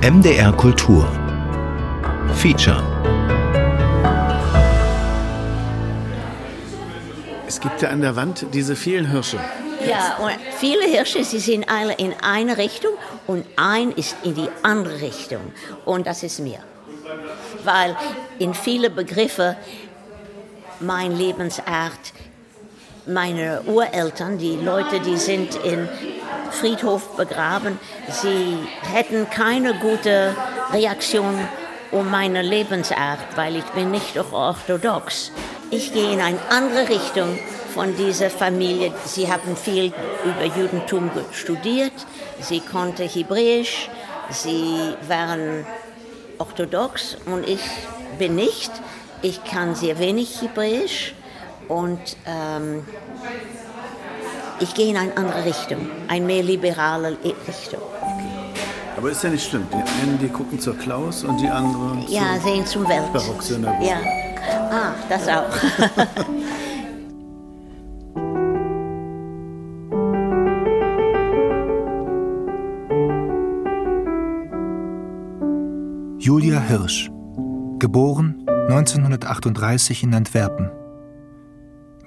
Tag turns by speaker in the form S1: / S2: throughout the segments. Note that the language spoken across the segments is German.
S1: MDR Kultur Feature
S2: Es gibt ja an der Wand diese vielen Hirsche.
S3: Ja, und viele Hirsche, sie sind alle in eine Richtung und ein ist in die andere Richtung. Und das ist mir. Weil in viele Begriffe mein Lebensart, meine Ureltern, die Leute, die sind in Friedhof begraben, sie hätten keine gute Reaktion um meine Lebensart, weil ich bin nicht orthodox. Ich gehe in eine andere Richtung von dieser Familie. Sie haben viel über Judentum studiert, sie konnte Hebräisch, sie waren orthodox und ich bin nicht. Ich kann sehr wenig Hebräisch und ähm, ich gehe in eine andere Richtung, eine mehr liberale Richtung.
S2: Aber ist ja nicht schlimm. Die einen, die gucken zur Klaus und die anderen
S3: Ja,
S2: zur
S3: sehen zum Welt.
S2: Barocksynagoge.
S3: Ja. Ah, das auch.
S4: Julia Hirsch, geboren 1938 in Antwerpen.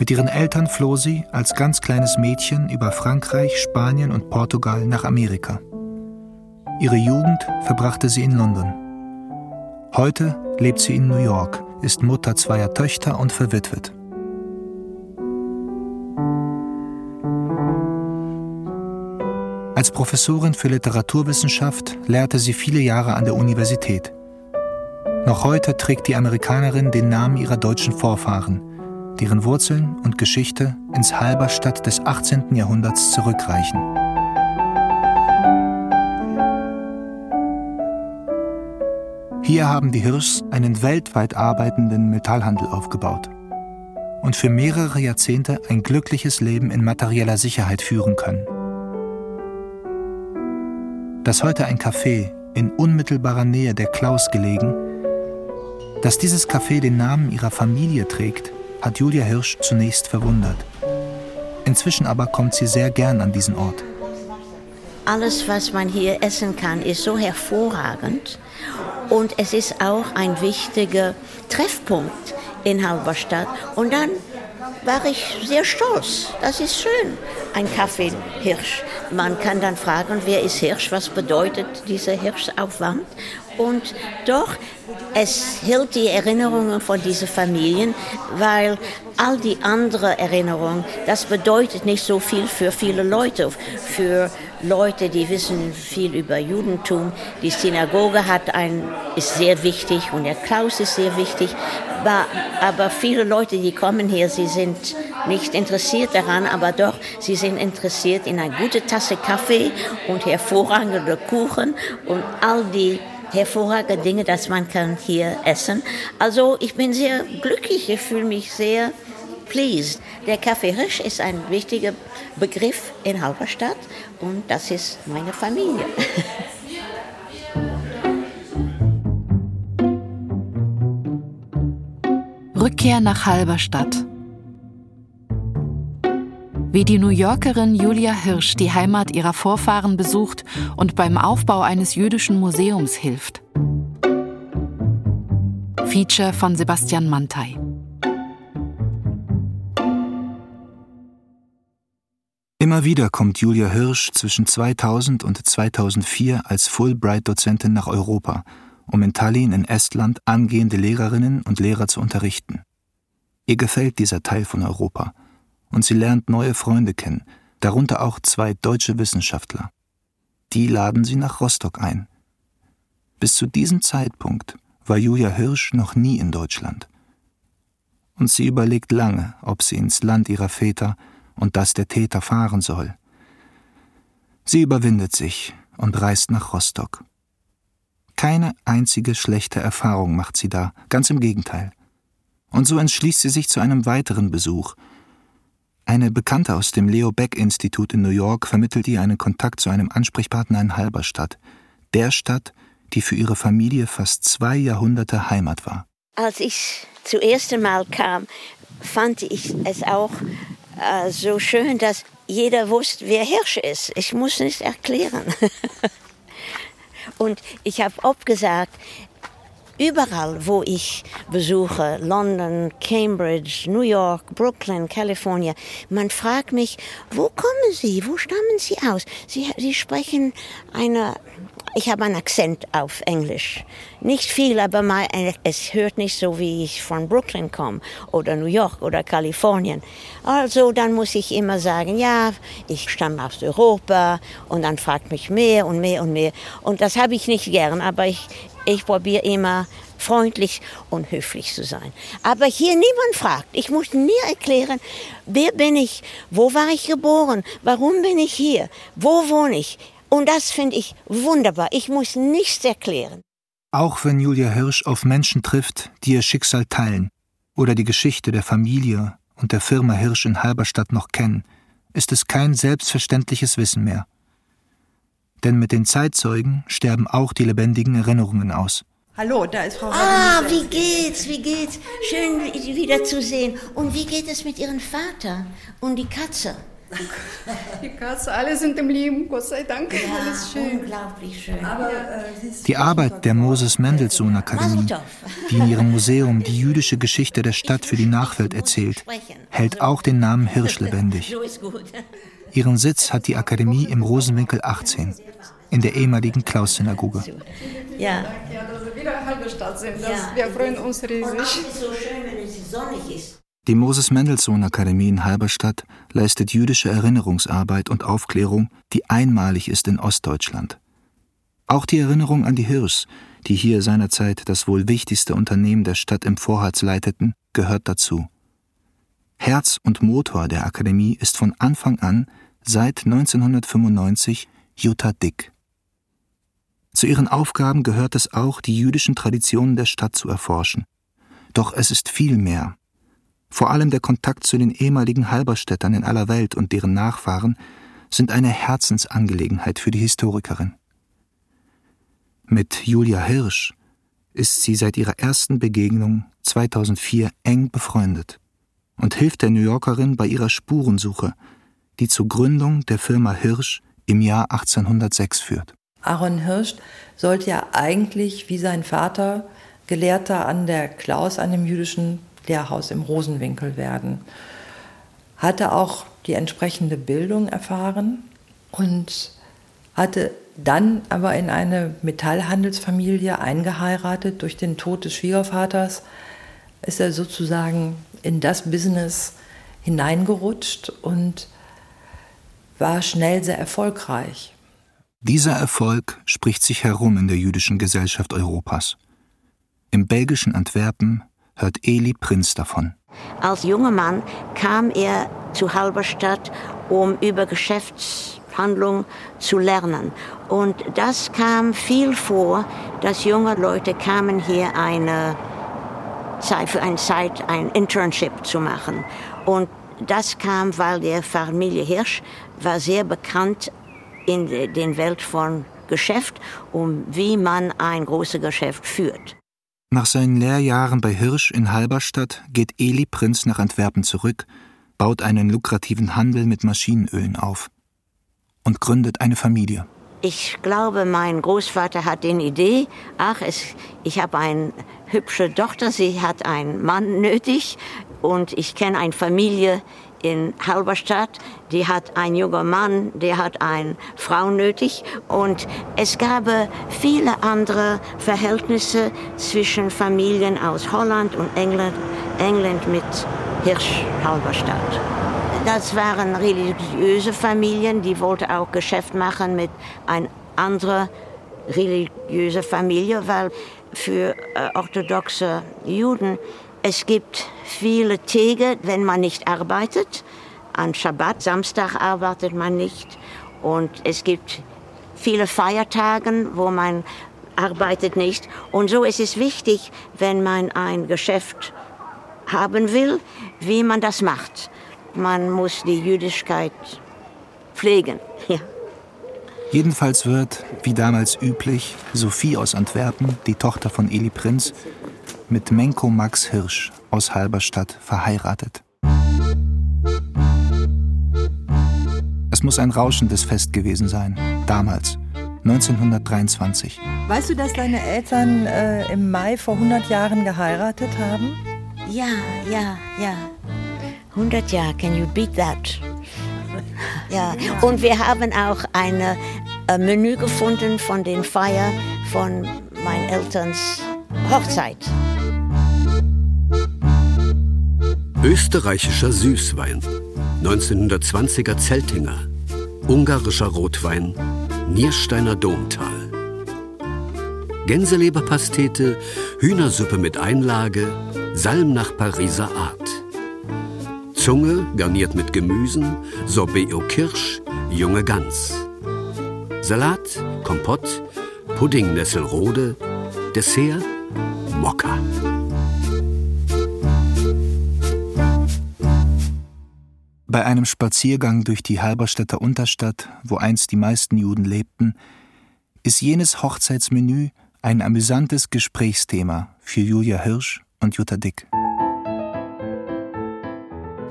S4: Mit ihren Eltern floh sie als ganz kleines Mädchen über Frankreich, Spanien und Portugal nach Amerika. Ihre Jugend verbrachte sie in London. Heute lebt sie in New York, ist Mutter zweier Töchter und verwitwet. Als Professorin für Literaturwissenschaft lehrte sie viele Jahre an der Universität. Noch heute trägt die Amerikanerin den Namen ihrer deutschen Vorfahren, deren Wurzeln und Geschichte ins Halberstadt des 18. Jahrhunderts zurückreichen. Hier haben die Hirschs einen weltweit arbeitenden Metallhandel aufgebaut und für mehrere Jahrzehnte ein glückliches Leben in materieller Sicherheit führen können. Dass heute ein Café in unmittelbarer Nähe der Klaus gelegen, dass dieses Café den Namen ihrer Familie trägt, hat Julia Hirsch zunächst verwundert. Inzwischen aber kommt sie sehr gern an diesen Ort.
S3: Alles, was man hier essen kann, ist so hervorragend. Und es ist auch ein wichtiger Treffpunkt in Halberstadt. Und dann war ich sehr stolz. Das ist schön, ein Kaffee Hirsch. Man kann dann fragen, wer ist Hirsch, was bedeutet dieser Hirschaufwand? Und doch, es hält die Erinnerungen von diesen Familien, weil all die anderen Erinnerungen, das bedeutet nicht so viel für viele Leute. Für Leute, die wissen viel über Judentum. Die Synagoge hat ein, ist sehr wichtig und der Klaus ist sehr wichtig. Aber, viele Leute, die kommen hier, sie sind nicht interessiert daran, aber doch, sie sind interessiert in eine gute Tasse Kaffee und hervorragende Kuchen und all die hervorragende Dinge, dass man kann hier essen. Also ich bin sehr glücklich, ich fühle mich sehr pleased. Der Kaffee Hirsch ist ein wichtiger Begriff in Halberstadt und das ist meine Familie.
S5: Rückkehr nach Halberstadt. Wie die New Yorkerin Julia Hirsch die Heimat ihrer Vorfahren besucht und beim Aufbau eines jüdischen Museums hilft. Feature von Sebastian Mantei.
S4: Immer wieder kommt Julia Hirsch zwischen 2000 und 2004 als Fulbright-Dozentin nach Europa, um in Tallinn in Estland angehende Lehrerinnen und Lehrer zu unterrichten. Ihr gefällt dieser Teil von Europa und sie lernt neue Freunde kennen, darunter auch zwei deutsche Wissenschaftler. Die laden sie nach Rostock ein. Bis zu diesem Zeitpunkt war Julia Hirsch noch nie in Deutschland. Und sie überlegt lange, ob sie ins Land ihrer Väter und das der Täter fahren soll. Sie überwindet sich und reist nach Rostock. Keine einzige schlechte Erfahrung macht sie da, ganz im Gegenteil. Und so entschließt sie sich zu einem weiteren Besuch. Eine Bekannte aus dem Leo Beck Institut in New York vermittelt ihr einen Kontakt zu einem Ansprechpartner in Halberstadt, der Stadt, die für ihre Familie fast zwei Jahrhunderte Heimat war.
S3: Als ich zum ersten Mal kam, fand ich es auch äh, so schön, dass jeder wusste, wer Hirsch ist. Ich muss nicht erklären. Und ich habe oft gesagt, überall, wo ich besuche, London, Cambridge, New York, Brooklyn, California, man fragt mich, wo kommen Sie, wo stammen Sie aus? Sie, Sie sprechen eine, ich habe einen Akzent auf Englisch. Nicht viel, aber mal, es hört nicht so, wie ich von Brooklyn komme oder New York oder Kalifornien. Also dann muss ich immer sagen, ja, ich stamme aus Europa und dann fragt mich mehr und mehr und mehr. Und das habe ich nicht gern, aber ich, ich probiere immer freundlich und höflich zu sein. Aber hier niemand fragt. Ich muss nie erklären, wer bin ich, wo war ich geboren, warum bin ich hier, wo wohne ich. Und das finde ich wunderbar. Ich muss nichts erklären.
S4: Auch wenn Julia Hirsch auf Menschen trifft, die ihr Schicksal teilen oder die Geschichte der Familie und der Firma Hirsch in Halberstadt noch kennen, ist es kein selbstverständliches Wissen mehr. Denn mit den Zeitzeugen sterben auch die lebendigen Erinnerungen aus.
S6: Hallo, da ist Frau
S3: Ah, wie geht's, wie geht's? Schön wiederzusehen. Und wie geht es mit Ihrem Vater und die Katze?
S6: Die Katze, alle sind im Leben, Gott sei Dank.
S3: Ja,
S6: Alles schön.
S3: unglaublich schön.
S6: Aber, äh,
S4: Die Arbeit der Moses Mendelssohn Akademie, die in ihrem Museum die jüdische Geschichte der Stadt für die Nachwelt erzählt, hält auch den Namen Hirsch lebendig. Ihren Sitz hat die Akademie im Rosenwinkel 18, in der ehemaligen Klaus-Synagoge.
S3: Ja.
S6: ja, dass wir wieder halbe Stadt sind, das,
S3: Ja.
S6: wir freuen uns
S3: Und
S6: riesig.
S3: auch ist so schön, wenn es sonnig ist.
S4: Die Moses Mendelssohn Akademie in Halberstadt leistet jüdische Erinnerungsarbeit und Aufklärung, die einmalig ist in Ostdeutschland. Auch die Erinnerung an die Hirschs, die hier seinerzeit das wohl wichtigste Unternehmen der Stadt im Vorharz leiteten, gehört dazu. Herz und Motor der Akademie ist von Anfang an, seit 1995, Jutta Dick. Zu ihren Aufgaben gehört es auch, die jüdischen Traditionen der Stadt zu erforschen. Doch es ist viel mehr. Vor allem der Kontakt zu den ehemaligen Halberstädtern in aller Welt und deren Nachfahren sind eine Herzensangelegenheit für die Historikerin. Mit Julia Hirsch ist sie seit ihrer ersten Begegnung 2004 eng befreundet und hilft der New Yorkerin bei ihrer Spurensuche, die zur Gründung der Firma Hirsch im Jahr 1806 führt.
S7: Aaron Hirsch sollte ja eigentlich wie sein Vater Gelehrter an der Klaus, an dem jüdischen Lehrhaus im Rosenwinkel werden. Hatte auch die entsprechende Bildung erfahren und hatte dann aber in eine Metallhandelsfamilie eingeheiratet. Durch den Tod des Schwiegervaters ist er sozusagen in das Business hineingerutscht und war schnell sehr erfolgreich.
S4: Dieser Erfolg spricht sich herum in der jüdischen Gesellschaft Europas. Im belgischen Antwerpen hört Eli Prinz davon.
S3: Als junger Mann kam er zu Halberstadt, um über Geschäftshandlung zu lernen. Und das kam viel vor, dass junge Leute kamen hier eine Zeit, für eine Zeit ein Internship zu machen. Und das kam, weil die Familie Hirsch war sehr bekannt in der Welt von Geschäft und wie man ein großes Geschäft führt.
S4: Nach seinen Lehrjahren bei Hirsch in Halberstadt geht Eli Prinz nach Antwerpen zurück, baut einen lukrativen Handel mit Maschinenölen auf und gründet eine Familie.
S3: Ich glaube, mein Großvater hat die Idee, ach, es, ich habe eine hübsche Tochter, sie hat einen Mann nötig und ich kenne eine Familie in Halberstadt, die hat einen jungen Mann, der hat eine Frau nötig und es gab viele andere Verhältnisse zwischen Familien aus Holland und England, England mit Hirsch Halberstadt. Das waren religiöse Familien, die wollten auch Geschäft machen mit einer anderen religiösen Familie, weil für äh, orthodoxe Juden es gibt viele Tage, wenn man nicht arbeitet. An Schabbat, Samstag arbeitet man nicht. Und es gibt viele Feiertage, wo man arbeitet nicht. Und so ist es wichtig, wenn man ein Geschäft haben will, wie man das macht. Man muss die Jüdischkeit pflegen. Ja.
S4: Jedenfalls wird, wie damals üblich, Sophie aus Antwerpen, die Tochter von Eli Prinz, mit Menko Max Hirsch aus Halberstadt verheiratet. Es muss ein rauschendes Fest gewesen sein, damals, 1923.
S7: Weißt du, dass deine Eltern äh, im Mai vor 100 Jahren geheiratet haben?
S3: Ja, ja, ja. 100 Jahre, can you beat that? Ja, und wir haben auch ein äh, Menü gefunden von den Feier von meinen Elterns Hochzeit.
S8: Österreichischer Süßwein, 1920er Zeltinger, ungarischer Rotwein, Niersteiner Domtal. Gänseleberpastete, Hühnersuppe mit Einlage, Salm nach Pariser Art. Zunge garniert mit Gemüsen, Sorbet au Kirsch, junge Gans. Salat, Kompott, Pudding Nesselrode, Dessert Mokka.
S4: Bei einem Spaziergang durch die Halberstädter Unterstadt, wo einst die meisten Juden lebten, ist jenes Hochzeitsmenü ein amüsantes Gesprächsthema für Julia Hirsch und Jutta Dick.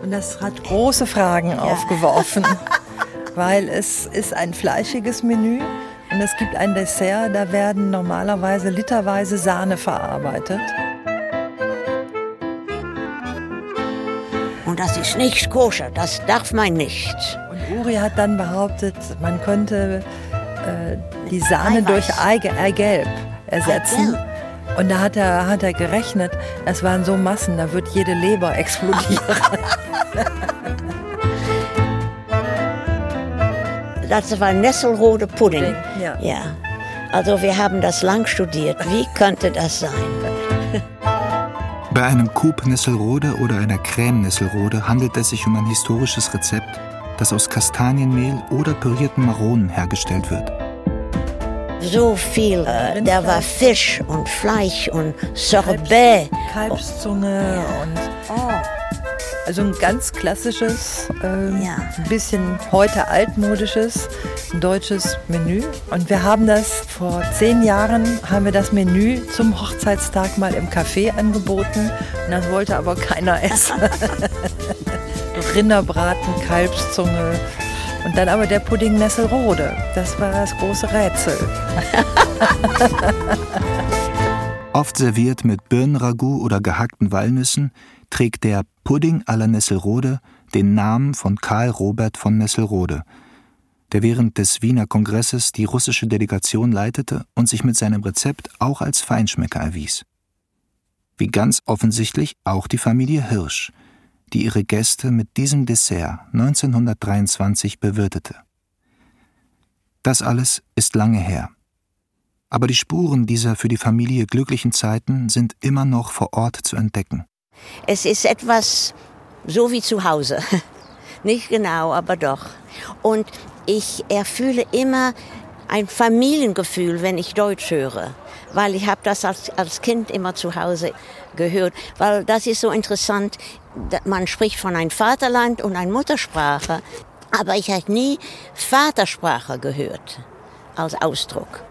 S7: Und das hat große Fragen ja. aufgeworfen, weil es ist ein fleischiges Menü und es gibt ein Dessert, da werden normalerweise literweise Sahne verarbeitet.
S3: Das ist nicht koscher, das darf man nicht.
S7: Und Uri hat dann behauptet, man könnte äh, die Sahne Eiweiß. durch Eigelb ersetzen. Eigelb. Und da hat er, hat er gerechnet, es waren so Massen, da wird jede Leber explodieren.
S3: das war Nesselrode Pudding. Ja. ja. Also wir haben das lang studiert. Wie könnte das sein?
S4: Bei einem Coup Nesselrode oder einer Creme Nesselrode handelt es sich um ein historisches Rezept, das aus Kastanienmehl oder pürierten Maronen hergestellt wird.
S3: So viel, äh, da war Fisch und Fleisch und Sorbet.
S7: Kalbszunge oh. und. Also ein ganz klassisches, ähm, ja. ein bisschen heute altmodisches deutsches Menü. Und wir haben das vor zehn Jahren, haben wir das Menü zum Hochzeitstag mal im Café angeboten. Und das wollte aber keiner essen. Rinderbraten, Kalbszunge. Und dann aber der Pudding Nesselrode. Das war das große Rätsel.
S4: Oft serviert mit Birnenragout oder gehackten Walnüssen, trägt der Pudding à la Nesselrode den Namen von Karl Robert von Nesselrode, der während des Wiener Kongresses die russische Delegation leitete und sich mit seinem Rezept auch als Feinschmecker erwies. Wie ganz offensichtlich auch die Familie Hirsch, die ihre Gäste mit diesem Dessert 1923 bewirtete. Das alles ist lange her. Aber die Spuren dieser für die Familie glücklichen Zeiten sind immer noch vor Ort zu entdecken.
S3: Es ist etwas so wie zu Hause. Nicht genau, aber doch. Und ich erfühle immer ein Familiengefühl, wenn ich Deutsch höre, weil ich habe das als, als Kind immer zu Hause gehört, weil das ist so interessant, man spricht von einem Vaterland und einer Muttersprache, aber ich habe nie Vatersprache gehört als Ausdruck.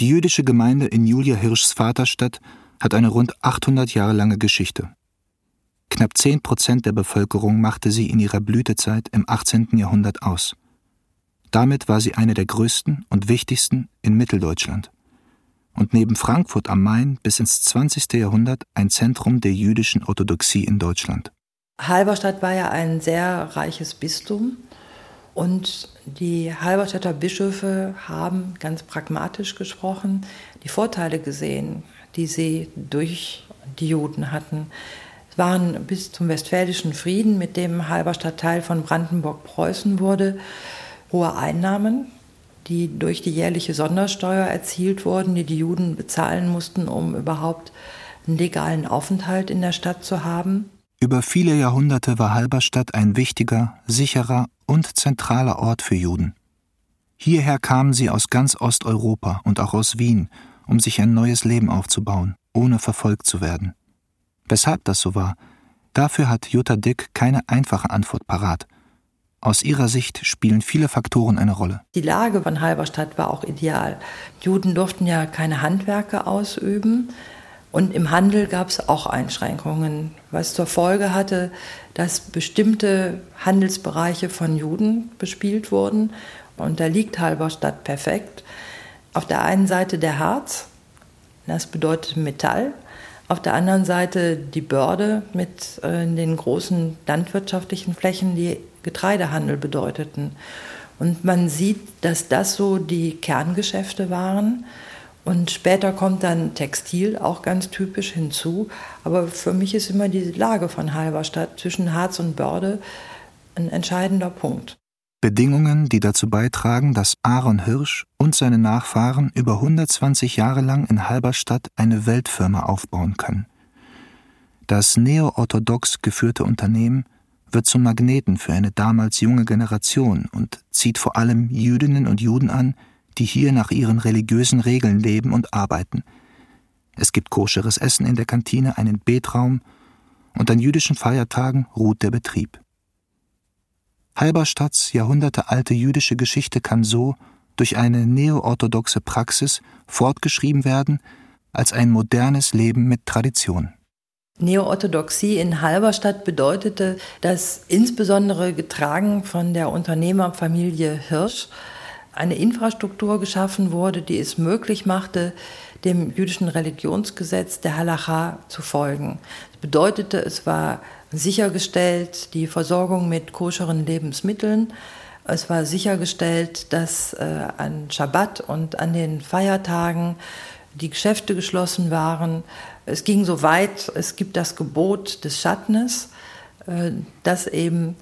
S4: Die jüdische Gemeinde in Julia Hirschs Vaterstadt hat eine rund 800 Jahre lange Geschichte. Knapp 10 Prozent der Bevölkerung machte sie in ihrer Blütezeit im 18. Jahrhundert aus. Damit war sie eine der größten und wichtigsten in Mitteldeutschland. Und neben Frankfurt am Main bis ins 20. Jahrhundert ein Zentrum der jüdischen Orthodoxie in Deutschland.
S7: Halberstadt war ja ein sehr reiches Bistum und die Halberstädter Bischöfe haben ganz pragmatisch gesprochen die Vorteile gesehen, die sie durch die Juden hatten waren bis zum Westfälischen Frieden, mit dem Halberstadt Teil von Brandenburg-Preußen wurde, hohe Einnahmen, die durch die jährliche Sondersteuer erzielt wurden, die die Juden bezahlen mussten, um überhaupt einen legalen Aufenthalt in der Stadt zu haben.
S4: Über viele Jahrhunderte war Halberstadt ein wichtiger, sicherer und zentraler Ort für Juden. Hierher kamen sie aus ganz Osteuropa und auch aus Wien, um sich ein neues Leben aufzubauen, ohne verfolgt zu werden. Weshalb das so war, dafür hat Jutta Dick keine einfache Antwort parat. Aus ihrer Sicht spielen viele Faktoren eine Rolle.
S7: Die Lage von Halberstadt war auch ideal. Juden durften ja keine Handwerke ausüben und im Handel gab es auch Einschränkungen, was zur Folge hatte, dass bestimmte Handelsbereiche von Juden bespielt wurden. Und da liegt Halberstadt perfekt. Auf der einen Seite der Harz, das bedeutet Metall. Auf der anderen Seite die Börde mit äh, den großen landwirtschaftlichen Flächen, die Getreidehandel bedeuteten. Und man sieht, dass das so die Kerngeschäfte waren. Und später kommt dann Textil auch ganz typisch hinzu. Aber für mich ist immer die Lage von Halberstadt zwischen Harz und Börde ein entscheidender Punkt.
S4: Bedingungen, die dazu beitragen, dass Aaron Hirsch und seine Nachfahren über 120 Jahre lang in Halberstadt eine Weltfirma aufbauen können. Das neo-orthodox geführte Unternehmen wird zum Magneten für eine damals junge Generation und zieht vor allem Jüdinnen und Juden an, die hier nach ihren religiösen Regeln leben und arbeiten. Es gibt koscheres Essen in der Kantine, einen Betraum und an jüdischen Feiertagen ruht der Betrieb. Halberstadts jahrhundertealte jüdische Geschichte kann so durch eine neoorthodoxe Praxis fortgeschrieben werden als ein modernes Leben mit Tradition.
S7: Neoorthodoxie in Halberstadt bedeutete, dass insbesondere getragen von der Unternehmerfamilie Hirsch eine Infrastruktur geschaffen wurde, die es möglich machte, dem jüdischen Religionsgesetz der Halacha zu folgen. Das bedeutete, es war sichergestellt die Versorgung mit koscheren Lebensmitteln. Es war sichergestellt, dass äh, an Schabbat und an den Feiertagen die Geschäfte geschlossen waren. Es ging so weit, es gibt das Gebot des Schattens, äh, dass eben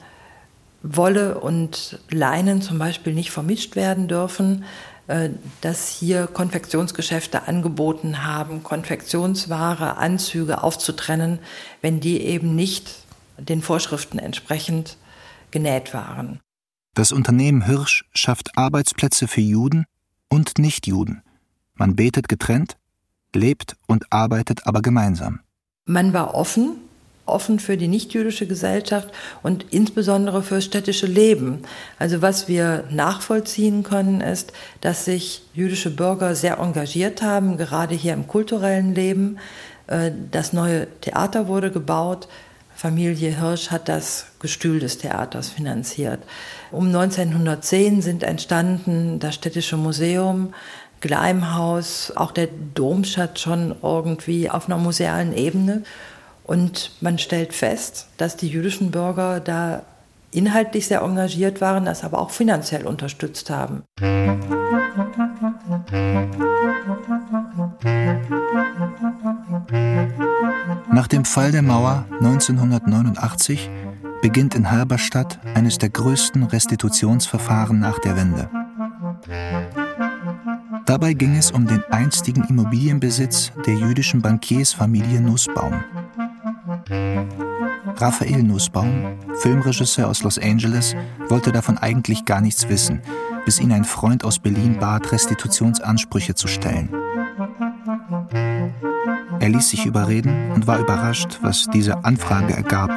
S7: Wolle und Leinen zum Beispiel nicht vermischt werden dürfen, äh, dass hier Konfektionsgeschäfte angeboten haben, Konfektionsware, Anzüge aufzutrennen, wenn die eben nicht den Vorschriften entsprechend genäht waren.
S4: Das Unternehmen Hirsch schafft Arbeitsplätze für Juden und Nichtjuden. Man betet getrennt, lebt und arbeitet aber gemeinsam.
S7: Man war offen, offen für die nichtjüdische Gesellschaft und insbesondere fürs städtische Leben. Also was wir nachvollziehen können, ist, dass sich jüdische Bürger sehr engagiert haben, gerade hier im kulturellen Leben. Äh, das neue Theater wurde gebaut. Familie Hirsch hat das Gestühl des Theaters finanziert. Um 1910 sind entstanden das Städtische Museum, Gleimhaus, auch der Domschatz schon irgendwie auf einer musealen Ebene. Und man stellt fest, dass die jüdischen Bürger da inhaltlich sehr engagiert waren, das aber auch finanziell unterstützt haben.
S4: Nach dem Fall der Mauer 1989 beginnt in Halberstadt eines der größten Restitutionsverfahren nach der Wende. Dabei ging es um den einstigen Immobilienbesitz der jüdischen Bankiersfamilie Nussbaum. Raphael Nussbaum, Filmregisseur aus Los Angeles, wollte davon eigentlich gar nichts wissen, bis ihn ein Freund aus Berlin bat, Restitutionsansprüche zu stellen. Er ließ sich überreden und war überrascht, was diese Anfrage ergab,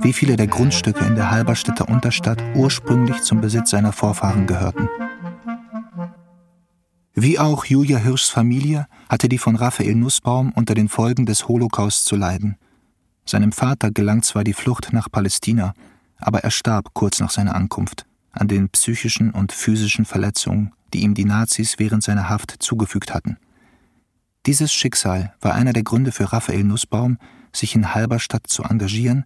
S4: wie viele der Grundstücke in der Halberstädter Unterstadt ursprünglich zum Besitz seiner Vorfahren gehörten. Wie auch Julia Hirschs Familie hatte die von Raphael Nussbaum unter den Folgen des Holocaust zu leiden. Seinem Vater gelang zwar die Flucht nach Palästina, aber er starb kurz nach seiner Ankunft an den psychischen und physischen Verletzungen, die ihm die Nazis während seiner Haft zugefügt hatten. Dieses Schicksal war einer der Gründe für Raphael Nussbaum, sich in Halberstadt zu engagieren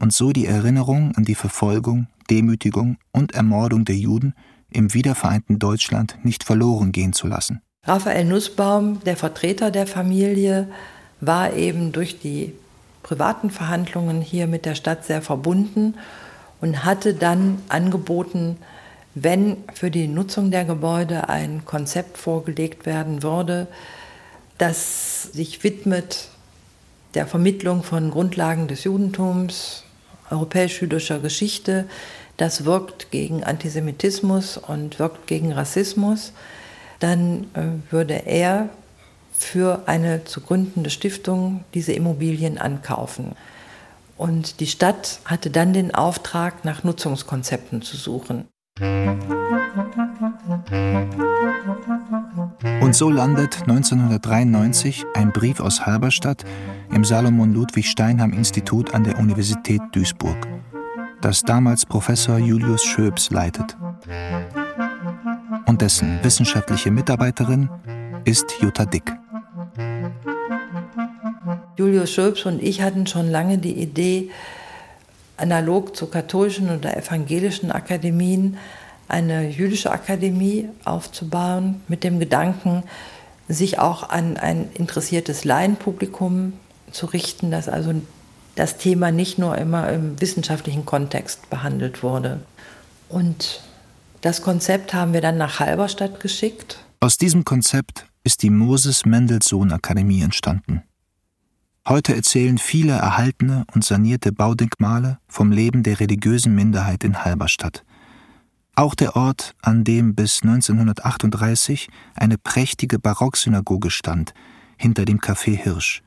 S4: und so die Erinnerung an die Verfolgung, Demütigung und Ermordung der Juden im wiedervereinten Deutschland nicht verloren gehen zu lassen.
S7: Raphael Nussbaum, der Vertreter der Familie, war eben durch die privaten Verhandlungen hier mit der Stadt sehr verbunden und hatte dann angeboten, wenn für die Nutzung der Gebäude ein Konzept vorgelegt werden würde, das sich widmet der Vermittlung von Grundlagen des Judentums, europäisch-jüdischer Geschichte, das wirkt gegen Antisemitismus und wirkt gegen Rassismus, dann äh, würde er für eine zu gründende Stiftung diese Immobilien ankaufen. Und die Stadt hatte dann den Auftrag, nach Nutzungskonzepten zu suchen.
S4: Und so landet 1993 ein Brief aus Halberstadt im Salomon Ludwig Steinheim Institut an der Universität Duisburg, das damals Professor Julius Schöbs leitet. und dessen wissenschaftliche Mitarbeiterin ist Jutta Dick.
S7: Julius Schulz und ich hatten schon lange die Idee, analog zu katholischen oder evangelischen Akademien eine jüdische Akademie aufzubauen, mit dem Gedanken, sich auch an ein interessiertes Laienpublikum zu richten, dass also das Thema nicht nur immer im wissenschaftlichen Kontext behandelt wurde. Und das Konzept haben wir dann nach Halberstadt geschickt.
S4: Aus diesem Konzept ist die Moses Mendelssohn Akademie entstanden. Heute erzählen viele erhaltene und sanierte Baudenkmale vom Leben der religiösen Minderheit in Halberstadt. Auch der Ort, an dem bis 1938 eine prächtige Barocksynagoge stand, hinter dem Café Hirsch.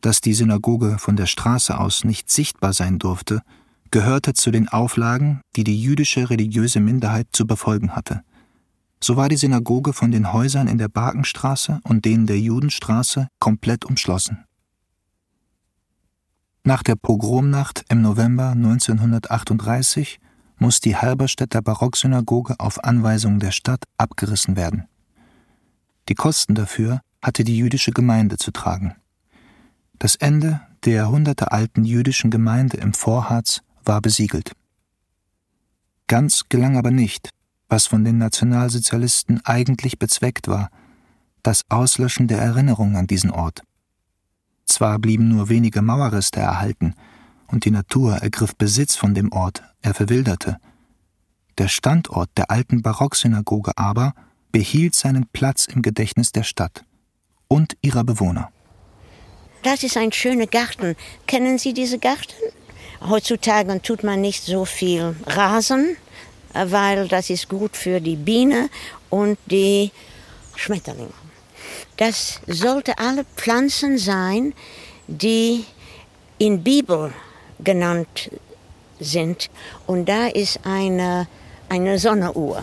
S4: Dass die Synagoge von der Straße aus nicht sichtbar sein durfte, gehörte zu den Auflagen, die die jüdische religiöse Minderheit zu befolgen hatte. So war die Synagoge von den Häusern in der Barkenstraße und denen der Judenstraße komplett umschlossen. Nach der Pogromnacht im November 1938 muss die Halberstädter Barocksynagoge auf Anweisung der Stadt abgerissen werden. Die Kosten dafür hatte die jüdische Gemeinde zu tragen. Das Ende der jahrhundertealten jüdischen Gemeinde im Vorharz war besiegelt. Ganz gelang aber nicht, was von den Nationalsozialisten eigentlich bezweckt war, das Auslöschen der Erinnerung an diesen Ort. Zwar blieben nur wenige Mauerreste erhalten, und die Natur ergriff Besitz von dem Ort, er verwilderte. Der Standort der alten Barocksynagoge aber behielt seinen Platz im Gedächtnis der Stadt und ihrer Bewohner.
S3: Das ist ein schöner Garten. Kennen Sie diese Garten? Heutzutage tut man nicht so viel Rasen, weil das ist gut für die Biene und die Schmetterlinge. Das sollte alle Pflanzen sein, die in Bibel genannt sind. Und da ist eine, eine Sonnenuhr.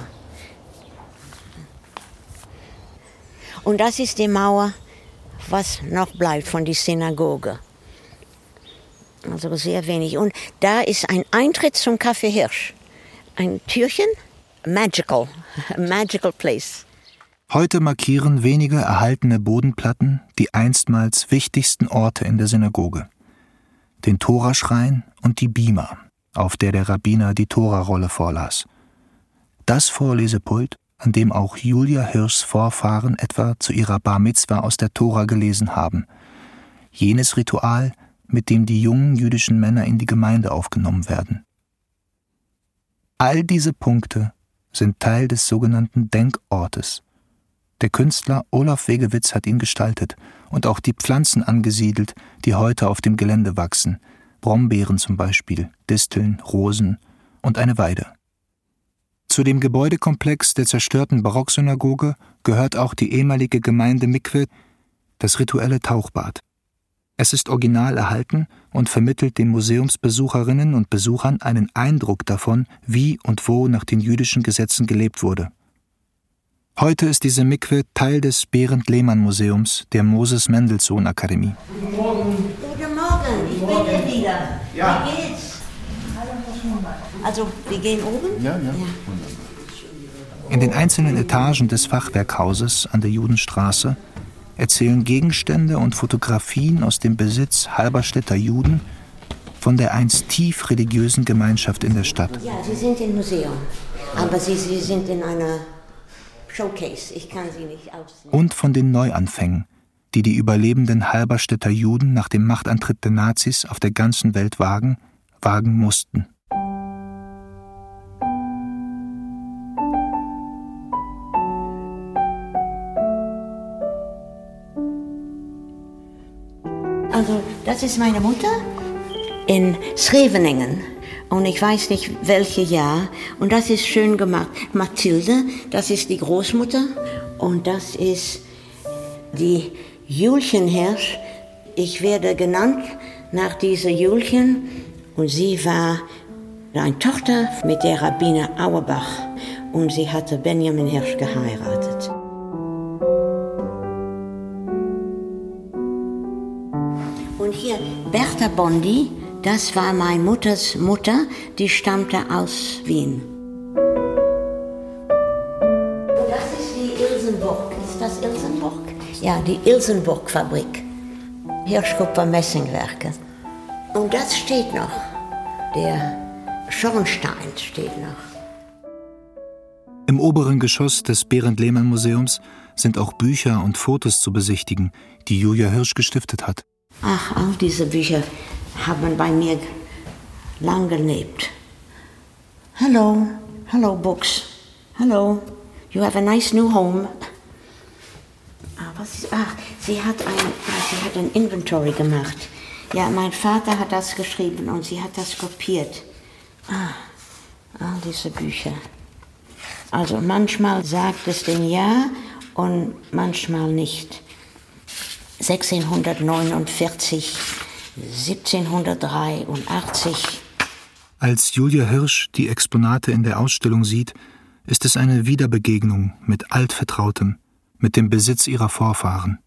S3: Und das ist die Mauer, was noch bleibt von der Synagoge. Also sehr wenig. Und da ist ein Eintritt zum Café Hirsch ein Türchen. Magical, a magical place.
S4: Heute markieren wenige erhaltene Bodenplatten die einstmals wichtigsten Orte in der Synagoge. Den Toraschrein und die Bima, auf der der Rabbiner die Torarolle vorlas. Das Vorlesepult, an dem auch Julia Hirschs Vorfahren etwa zu ihrer Bar Mitzwa aus der Tora gelesen haben. Jenes Ritual, mit dem die jungen jüdischen Männer in die Gemeinde aufgenommen werden. All diese Punkte sind Teil des sogenannten Denkortes. Der Künstler Olaf Wegewitz hat ihn gestaltet und auch die Pflanzen angesiedelt, die heute auf dem Gelände wachsen, Brombeeren zum Beispiel, Disteln, Rosen und eine Weide. Zu dem Gebäudekomplex der zerstörten Barocksynagoge gehört auch die ehemalige Gemeinde Mikwe, das rituelle Tauchbad. Es ist original erhalten und vermittelt den Museumsbesucherinnen und Besuchern einen Eindruck davon, wie und wo nach den jüdischen Gesetzen gelebt wurde. Heute ist diese Mikwe Teil des Berend Lehmann Museums der Moses Mendelssohn Akademie.
S3: Guten Morgen. Guten Morgen, ich bin hier wieder. Ja. Wie geht's? Also, wir gehen oben?
S2: Ja, ja.
S4: In den einzelnen Etagen des Fachwerkhauses an der Judenstraße erzählen Gegenstände und Fotografien aus dem Besitz Halberstädter Juden von der einst tief religiösen Gemeinschaft in der Stadt.
S3: Ja, Sie sind im Museum, aber Sie, Sie sind in einer Showcase. Ich kann Sie nicht ausnehmen.
S4: Und von den Neuanfängen, die die überlebenden Halberstädter Juden nach dem Machtantritt der Nazis auf der ganzen Welt wagen, wagen mussten.
S3: Also, das ist meine Mutter in Scheveningen. Und ich weiß nicht, welche Jahr. Und das ist schön gemacht. Mathilde, das ist die Großmutter. Und das ist die Julchen Hirsch. Ich werde genannt nach dieser Julchen. Und sie war eine Tochter mit der Rabbiner Auerbach. Und sie hatte Benjamin Hirsch geheiratet. Hier Bertha Bondi, das war meine Mutters Mutter, die stammte aus Wien. Ilsenburg. Ja, die Ilsenburg-Fabrik. Hirschkupfer Messingwerke. Und das steht noch. Der Schornstein steht noch.
S4: Im oberen Geschoss des Berend Lehmann Museums sind auch Bücher und Fotos zu besichtigen, die Julia Hirsch gestiftet hat.
S3: Ach, all diese Bücher haben bei mir lang gelebt. Hello, hello books. Hello, you have a nice new home. Ah, was ist, ach, sie hat, ein, ah, sie hat ein Inventory gemacht. Ja, mein Vater hat das geschrieben und sie hat das kopiert. Ah, all diese Bücher. Also manchmal sagt es den Ja und manchmal nicht. 1649, 1783.
S4: Als Julia Hirsch die Exponate in der Ausstellung sieht, ist es eine Wiederbegegnung mit altvertrautem, mit dem Besitz ihrer Vorfahren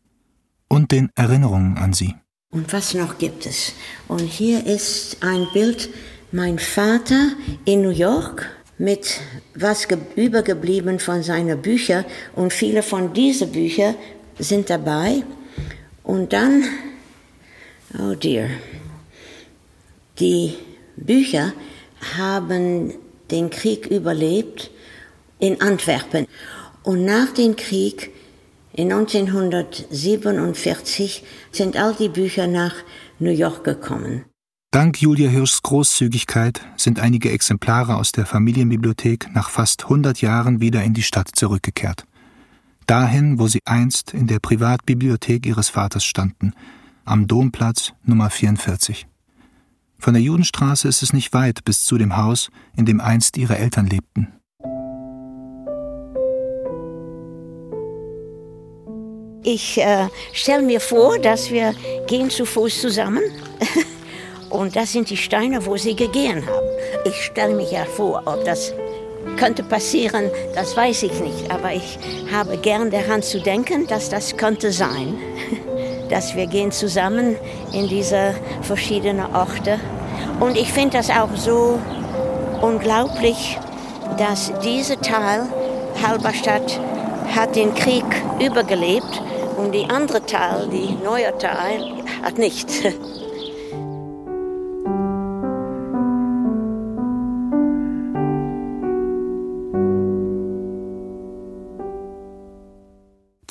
S4: und den Erinnerungen an sie.
S3: Und was noch gibt es? Und hier ist ein Bild, mein Vater in New York mit was übergeblieben von seinen Büchern und viele von diesen Büchern sind dabei. Und dann, oh dear, die Bücher haben den Krieg überlebt in Antwerpen. Und nach dem Krieg in 1947 sind all die Bücher nach New York gekommen.
S4: Dank Julia Hirschs Großzügigkeit sind einige Exemplare aus der Familienbibliothek nach fast 100 Jahren wieder in die Stadt zurückgekehrt. Dahin, wo sie einst in der Privatbibliothek ihres Vaters standen, am Domplatz Nummer 44. Von der Judenstraße ist es nicht weit bis zu dem Haus, in dem einst ihre Eltern lebten.
S3: Ich äh, stelle mir vor, dass wir gehen zu Fuß zusammen. Und das sind die Steine, wo sie gegangen haben. Ich stelle mich ja vor, ob das könnte passieren, das weiß ich nicht. Aber ich habe gern daran zu denken, dass das könnte sein. Dass wir gehen zusammen in diese verschiedenen Orte. Und ich finde das auch so unglaublich, dass dieser Teil Halberstadt hat den Krieg übergelebt und die andere Teil, die neue Teil, hat nicht.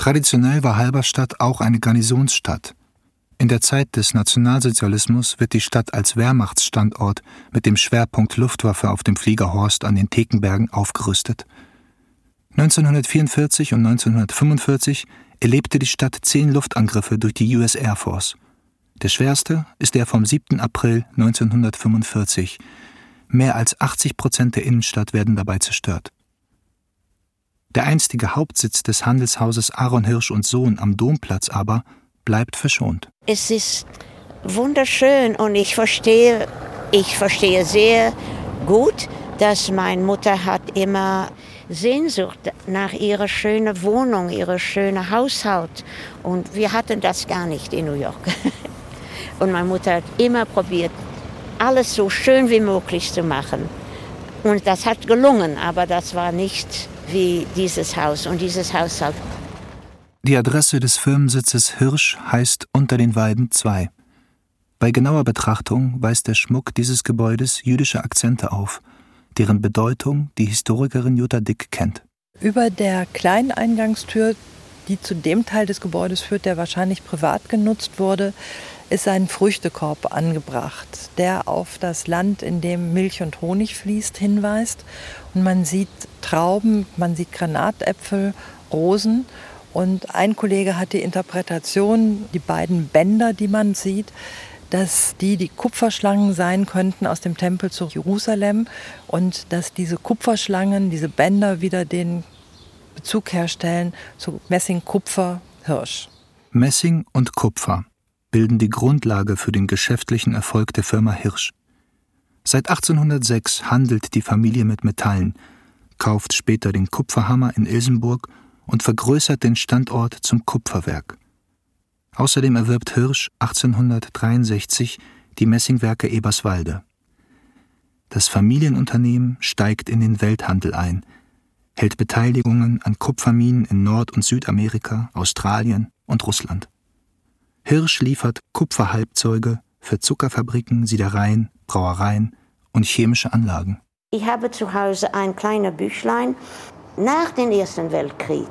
S4: Traditionell war Halberstadt auch eine Garnisonsstadt. In der Zeit des Nationalsozialismus wird die Stadt als Wehrmachtsstandort mit dem Schwerpunkt Luftwaffe auf dem Fliegerhorst an den Thekenbergen aufgerüstet. 1944 und 1945 erlebte die Stadt zehn Luftangriffe durch die US Air Force. Der schwerste ist der vom 7. April 1945. Mehr als 80 Prozent der Innenstadt werden dabei zerstört. Der einstige Hauptsitz des Handelshauses Aaron Hirsch und Sohn am Domplatz aber bleibt verschont.
S3: Es ist wunderschön und ich verstehe, ich verstehe sehr gut, dass meine Mutter hat immer Sehnsucht nach ihrer schönen Wohnung, ihrer schönen Haushalt. Und wir hatten das gar nicht in New York. Und meine Mutter hat immer probiert, alles so schön wie möglich zu machen. Und das hat gelungen, aber das war nicht wie dieses Haus und dieses Haushalt.
S4: Die Adresse des Firmensitzes Hirsch heißt Unter den Weiden 2. Bei genauer Betrachtung weist der Schmuck dieses Gebäudes jüdische Akzente auf – deren Bedeutung die Historikerin Jutta Dick kennt.
S7: Über der kleinen Eingangstür, die zu dem Teil des Gebäudes führt, der wahrscheinlich privat genutzt wurde, ist ein Früchtekorb angebracht, der auf das Land, in dem Milch und Honig fließt, hinweist. Und man sieht Trauben, man sieht Granatäpfel, Rosen. Und ein Kollege hat die Interpretation, die beiden Bänder, die man sieht, dass die die Kupferschlangen sein könnten aus dem Tempel zu Jerusalem und dass diese Kupferschlangen, diese Bänder wieder den Bezug herstellen zu Messing, Kupfer, Hirsch.
S4: Messing und Kupfer bilden die Grundlage für den geschäftlichen Erfolg der Firma Hirsch. Seit 1806 handelt die Familie mit Metallen, kauft später den Kupferhammer in Ilsenburg und vergrößert den Standort zum Kupferwerk. Außerdem erwirbt Hirsch 1863 die Messingwerke Eberswalde. Das Familienunternehmen steigt in den Welthandel ein, hält Beteiligungen an Kupferminen in Nord- und Südamerika, Australien und Russland. Hirsch liefert Kupferhalbzeuge für Zuckerfabriken, Siedereien, Brauereien und chemische Anlagen.
S3: Ich habe zu Hause ein kleines Büchlein nach dem Ersten Weltkrieg.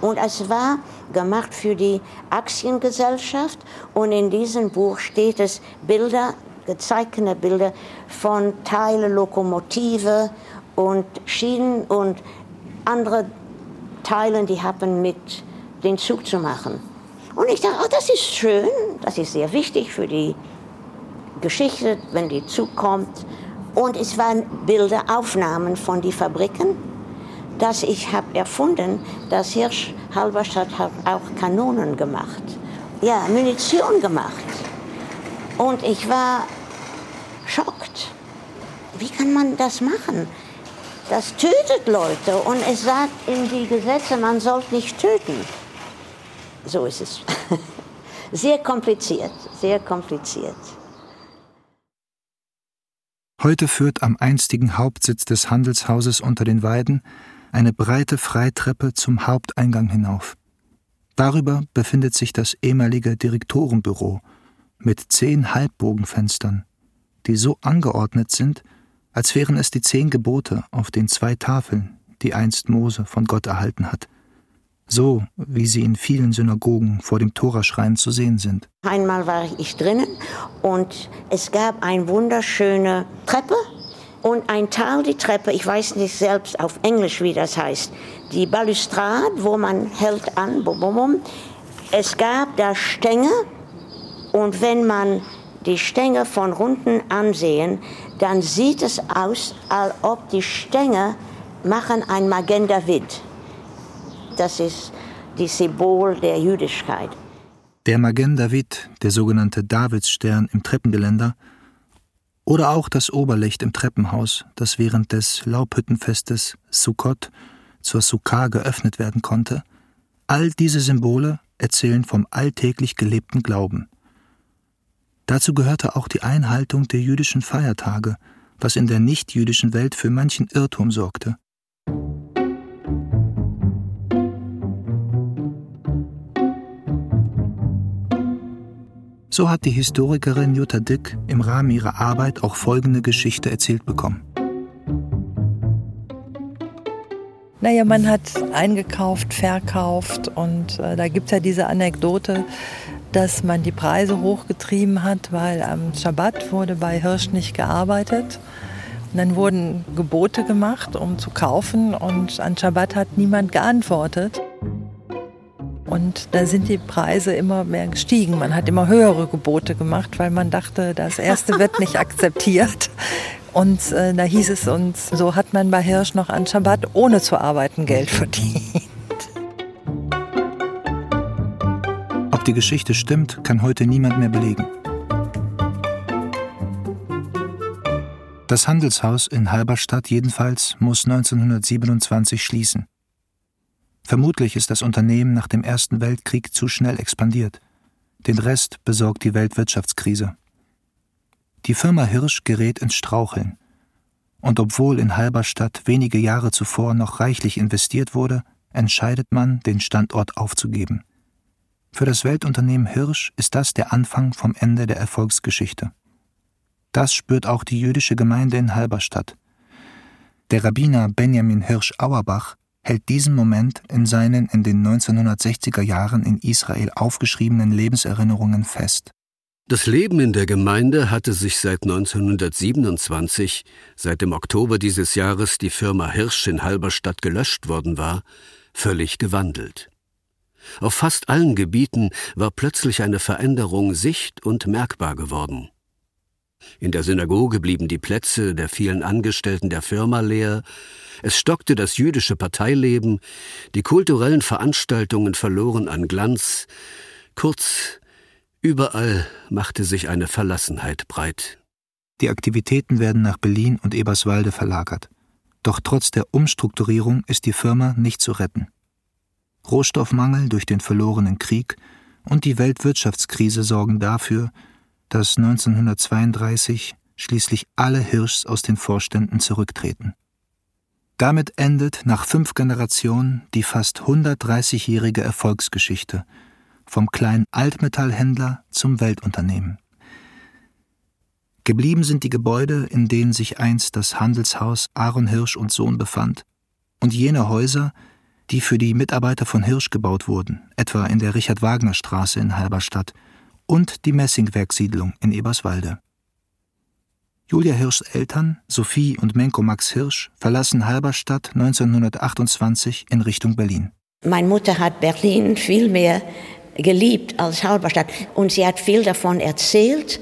S3: Und es war gemacht für die Aktiengesellschaft. Und in diesem Buch steht es Bilder, gezeichnete Bilder von Teilen, Lokomotive und Schienen und andere Teilen, die haben mit den Zug zu machen. Und ich dachte, oh, das ist schön, das ist sehr wichtig für die Geschichte, wenn die Zug kommt. Und es waren Bilderaufnahmen von den Fabriken, dass ich habe erfunden, dass Hirsch Halberstadt hat auch Kanonen gemacht. Ja, Munition gemacht. Und ich war schockt. Wie kann man das machen? Das tötet Leute und es sagt in die Gesetze, man soll nicht töten. So ist es. Sehr kompliziert, sehr kompliziert.
S4: Heute führt am einstigen Hauptsitz des Handelshauses unter den Weiden eine breite Freitreppe zum Haupteingang hinauf. Darüber befindet sich das ehemalige Direktorenbüro mit zehn Halbbogenfenstern, die so angeordnet sind, als wären es die zehn Gebote auf den zwei Tafeln, die einst Mose von Gott erhalten hat, so wie sie in vielen Synagogen vor dem Toraschrein zu sehen sind.
S3: Einmal war ich drinnen und es gab eine wunderschöne Treppe und ein Teil die Treppe, ich weiß nicht selbst auf Englisch, wie das heißt, die Balustrade, wo man hält an, bum, bum, bum. es gab da Stängel und wenn man die Stängel von unten ansehen, dann sieht es aus, als ob die Stängel machen ein Magen David. Das ist die Symbol der Jüdischkeit.
S4: Der Magen David, der sogenannte Davidsstern im Treppengeländer, oder auch das Oberlicht im Treppenhaus, das während des Laubhüttenfestes Sukkot zur Sukkah geöffnet werden konnte, all diese Symbole erzählen vom alltäglich gelebten Glauben. Dazu gehörte auch die Einhaltung der jüdischen Feiertage, was in der nichtjüdischen Welt für manchen Irrtum sorgte. So hat die Historikerin Jutta Dick im Rahmen ihrer Arbeit auch folgende Geschichte erzählt bekommen.
S7: Naja, man hat eingekauft, verkauft und äh, da gibt es ja diese Anekdote, dass man die Preise hochgetrieben hat, weil am Schabbat wurde bei Hirsch nicht gearbeitet. Und dann wurden Gebote gemacht, um zu kaufen und an Schabbat hat niemand geantwortet. Und da sind die Preise immer mehr gestiegen. Man hat immer höhere Gebote gemacht, weil man dachte, das erste wird nicht akzeptiert. Und äh, da hieß es uns, so hat man bei Hirsch noch an Schabbat ohne zu arbeiten Geld verdient.
S4: Die Geschichte stimmt, kann heute niemand mehr belegen. Das Handelshaus in Halberstadt jedenfalls muss 1927 schließen. Vermutlich ist das Unternehmen nach dem Ersten Weltkrieg zu schnell expandiert. Den Rest besorgt die Weltwirtschaftskrise. Die Firma Hirsch gerät ins Straucheln. Und obwohl in Halberstadt wenige Jahre zuvor noch reichlich investiert wurde, entscheidet man, den Standort aufzugeben. Für das Weltunternehmen Hirsch ist das der Anfang vom Ende der Erfolgsgeschichte. Das spürt auch die jüdische Gemeinde in Halberstadt. Der Rabbiner Benjamin Hirsch Auerbach hält diesen Moment in seinen in den 1960er Jahren in Israel aufgeschriebenen Lebenserinnerungen fest.
S8: Das Leben in der Gemeinde hatte sich seit 1927, seit dem Oktober dieses Jahres die Firma Hirsch in Halberstadt gelöscht worden war, völlig gewandelt. Auf fast allen Gebieten war plötzlich eine Veränderung sicht- und merkbar geworden. In der Synagoge blieben die Plätze der vielen Angestellten der Firma leer, es stockte das jüdische Parteileben, die kulturellen Veranstaltungen verloren an Glanz, kurz, überall machte sich eine Verlassenheit breit.
S4: Die Aktivitäten werden nach Berlin und Eberswalde verlagert. Doch trotz der Umstrukturierung ist die Firma nicht zu retten. Rohstoffmangel durch den verlorenen Krieg und die Weltwirtschaftskrise sorgen dafür, dass 1932 schließlich alle Hirschs aus den Vorständen zurücktreten. Damit endet nach fünf Generationen die fast 130-jährige Erfolgsgeschichte vom kleinen Altmetallhändler zum Weltunternehmen. Geblieben sind die Gebäude, in denen sich einst das Handelshaus Aaron Hirsch und Sohn befand, und jene Häuser, die für die Mitarbeiter von Hirsch gebaut wurden, etwa in der Richard-Wagner-Straße in Halberstadt und die Messingwerksiedlung in Eberswalde. Julia Hirschs Eltern, Sophie und Menko Max Hirsch, verlassen Halberstadt 1928 in Richtung Berlin.
S3: Meine Mutter hat Berlin viel mehr geliebt als Halberstadt und sie hat viel davon erzählt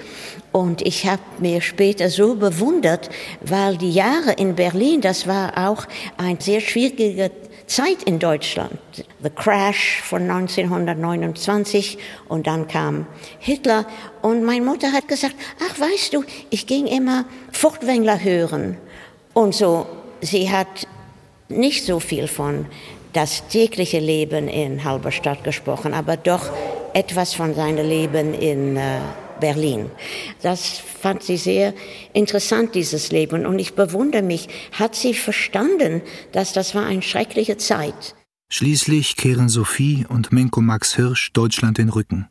S3: und ich habe mir später so bewundert, weil die Jahre in Berlin, das war auch ein sehr schwieriger Zeit in Deutschland. The Crash von 1929 und dann kam Hitler und meine Mutter hat gesagt, ach weißt du, ich ging immer Furtwängler hören und so. Sie hat nicht so viel von das tägliche Leben in Halberstadt gesprochen, aber doch etwas von seinem Leben in äh, Berlin. Das fand sie sehr interessant, dieses Leben. Und ich bewundere mich, hat sie verstanden, dass das war eine schreckliche Zeit.
S4: Schließlich kehren Sophie und Menko Max Hirsch Deutschland den Rücken.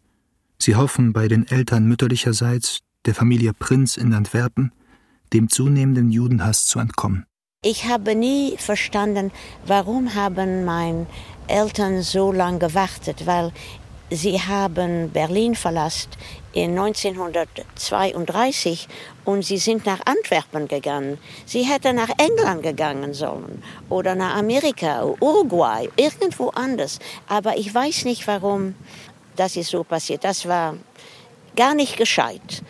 S4: Sie hoffen bei den Eltern mütterlicherseits, der Familie Prinz in Antwerpen, dem zunehmenden Judenhass zu entkommen.
S3: Ich habe nie verstanden, warum haben meine Eltern so lange gewartet, weil sie haben Berlin verlassen 1932 und sie sind nach Antwerpen gegangen. Sie hätten nach England gegangen sollen oder nach Amerika, Uruguay, irgendwo anders. Aber ich weiß nicht, warum das ist so passiert. Das war gar nicht gescheit.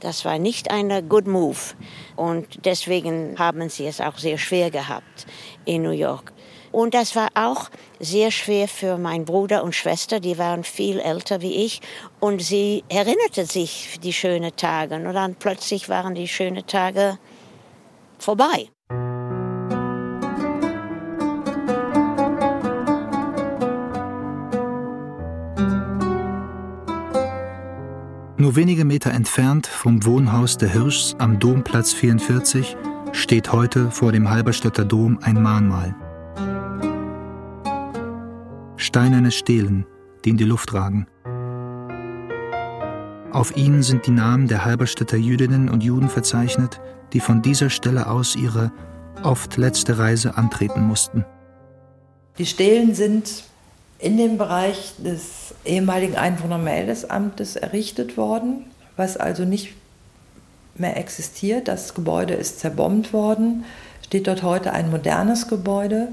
S3: Das war nicht ein good move. Und deswegen haben sie es auch sehr schwer gehabt in New York. Und das war auch sehr schwer für meinen Bruder und Schwester, die waren viel älter wie ich. Und sie erinnerte sich die schönen Tage. Und dann plötzlich waren die schönen Tage vorbei.
S4: Nur wenige Meter entfernt vom Wohnhaus der Hirschs am Domplatz 44 steht heute vor dem Halberstädter Dom ein Mahnmal steinerne Stelen, die in die Luft ragen. Auf ihnen sind die Namen der Halberstädter Jüdinnen und Juden verzeichnet, die von dieser Stelle aus ihre oft letzte Reise antreten mussten.
S7: Die Stelen sind in dem Bereich des ehemaligen Einwohnermeldesamtes errichtet worden, was also nicht mehr existiert. Das Gebäude ist zerbombt worden, steht dort heute ein modernes Gebäude.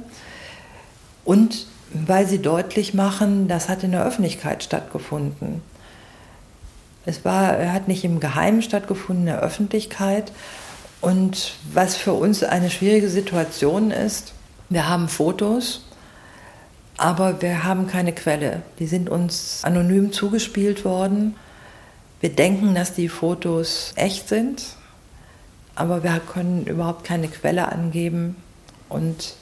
S7: Und weil sie deutlich machen, das hat in der Öffentlichkeit stattgefunden. Es war, hat nicht im Geheimen stattgefunden, in der Öffentlichkeit. Und was für uns eine schwierige Situation ist, wir haben Fotos, aber wir haben keine Quelle. Die sind uns anonym zugespielt worden. Wir denken, dass die Fotos echt sind, aber wir können überhaupt keine Quelle angeben. Und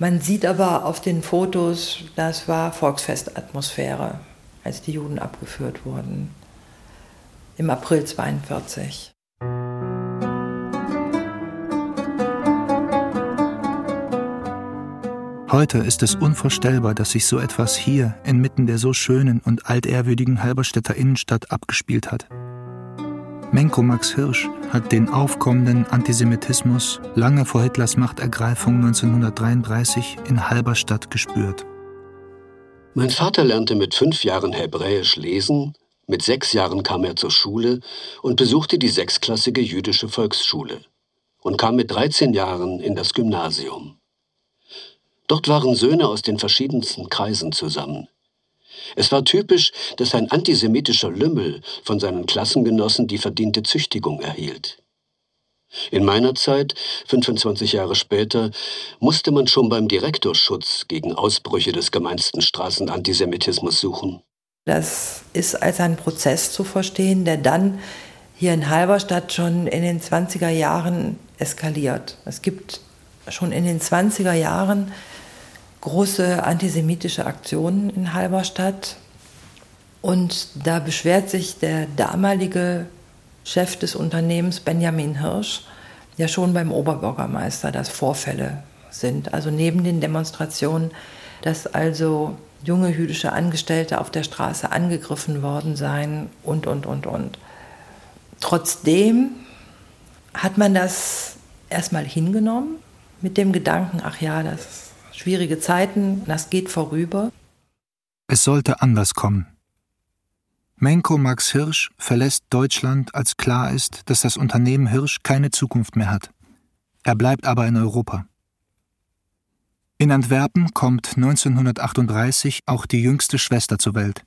S7: man sieht aber auf den Fotos, das war Volksfestatmosphäre, als die Juden abgeführt wurden. Im April 42.
S4: Heute ist es unvorstellbar, dass sich so etwas hier inmitten der so schönen und altehrwürdigen Halberstädter Innenstadt abgespielt hat. Menko Max Hirsch hat den aufkommenden Antisemitismus lange vor Hitlers Machtergreifung 1933 in Halberstadt gespürt.
S8: Mein Vater lernte mit fünf Jahren Hebräisch lesen, mit sechs Jahren kam er zur Schule und besuchte die sechsklassige jüdische Volksschule und kam mit 13 Jahren in das Gymnasium. Dort waren Söhne aus den verschiedensten Kreisen zusammen. Es war typisch, dass ein antisemitischer Lümmel von seinen Klassengenossen die verdiente Züchtigung erhielt. In meiner Zeit, 25 Jahre später, musste man schon beim Direktorschutz gegen Ausbrüche des gemeinsten Straßenantisemitismus suchen.
S7: Das ist als ein Prozess zu verstehen, der dann hier in Halberstadt schon in den 20er Jahren eskaliert. Es gibt schon in den 20er Jahren große antisemitische Aktionen in Halberstadt. Und da beschwert sich der damalige Chef des Unternehmens, Benjamin Hirsch, ja schon beim Oberbürgermeister, dass Vorfälle sind. Also neben den Demonstrationen, dass also junge jüdische Angestellte auf der Straße angegriffen worden seien und, und, und, und. Trotzdem hat man das erstmal hingenommen mit dem Gedanken, ach ja, das sind schwierige Zeiten, das geht vorüber.
S4: Es sollte anders kommen. Menko Max Hirsch verlässt Deutschland, als klar ist, dass das Unternehmen Hirsch keine Zukunft mehr hat. Er bleibt aber in Europa. In Antwerpen kommt 1938 auch die jüngste Schwester zur Welt,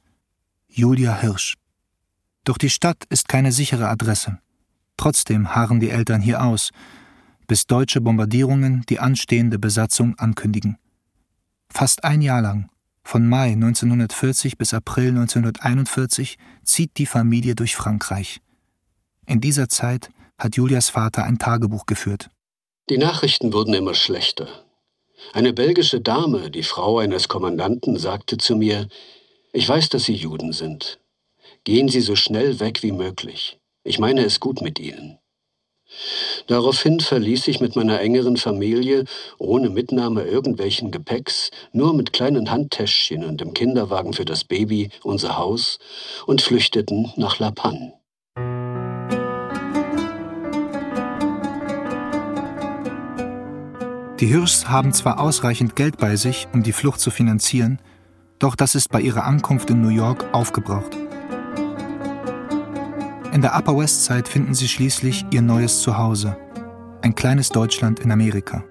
S4: Julia Hirsch. Doch die Stadt ist keine sichere Adresse. Trotzdem harren die Eltern hier aus, bis deutsche Bombardierungen die anstehende Besatzung ankündigen. Fast ein Jahr lang, von Mai 1940 bis April 1941, zieht die Familie durch Frankreich. In dieser Zeit hat Julias Vater ein Tagebuch geführt.
S8: Die Nachrichten wurden immer schlechter. Eine belgische Dame, die Frau eines Kommandanten, sagte zu mir, ich weiß, dass Sie Juden sind. Gehen Sie so schnell weg wie möglich. Ich meine es gut mit Ihnen. Daraufhin verließ ich mit meiner engeren Familie, ohne Mitnahme irgendwelchen Gepäcks, nur mit kleinen Handtäschchen und dem Kinderwagen für das Baby, unser Haus und flüchteten nach La Panne.
S4: Die Hirschs haben zwar ausreichend Geld bei sich, um die Flucht zu finanzieren, doch das ist bei ihrer Ankunft in New York aufgebraucht. In der Upper West Side finden sie schließlich ihr neues Zuhause, ein kleines Deutschland in Amerika.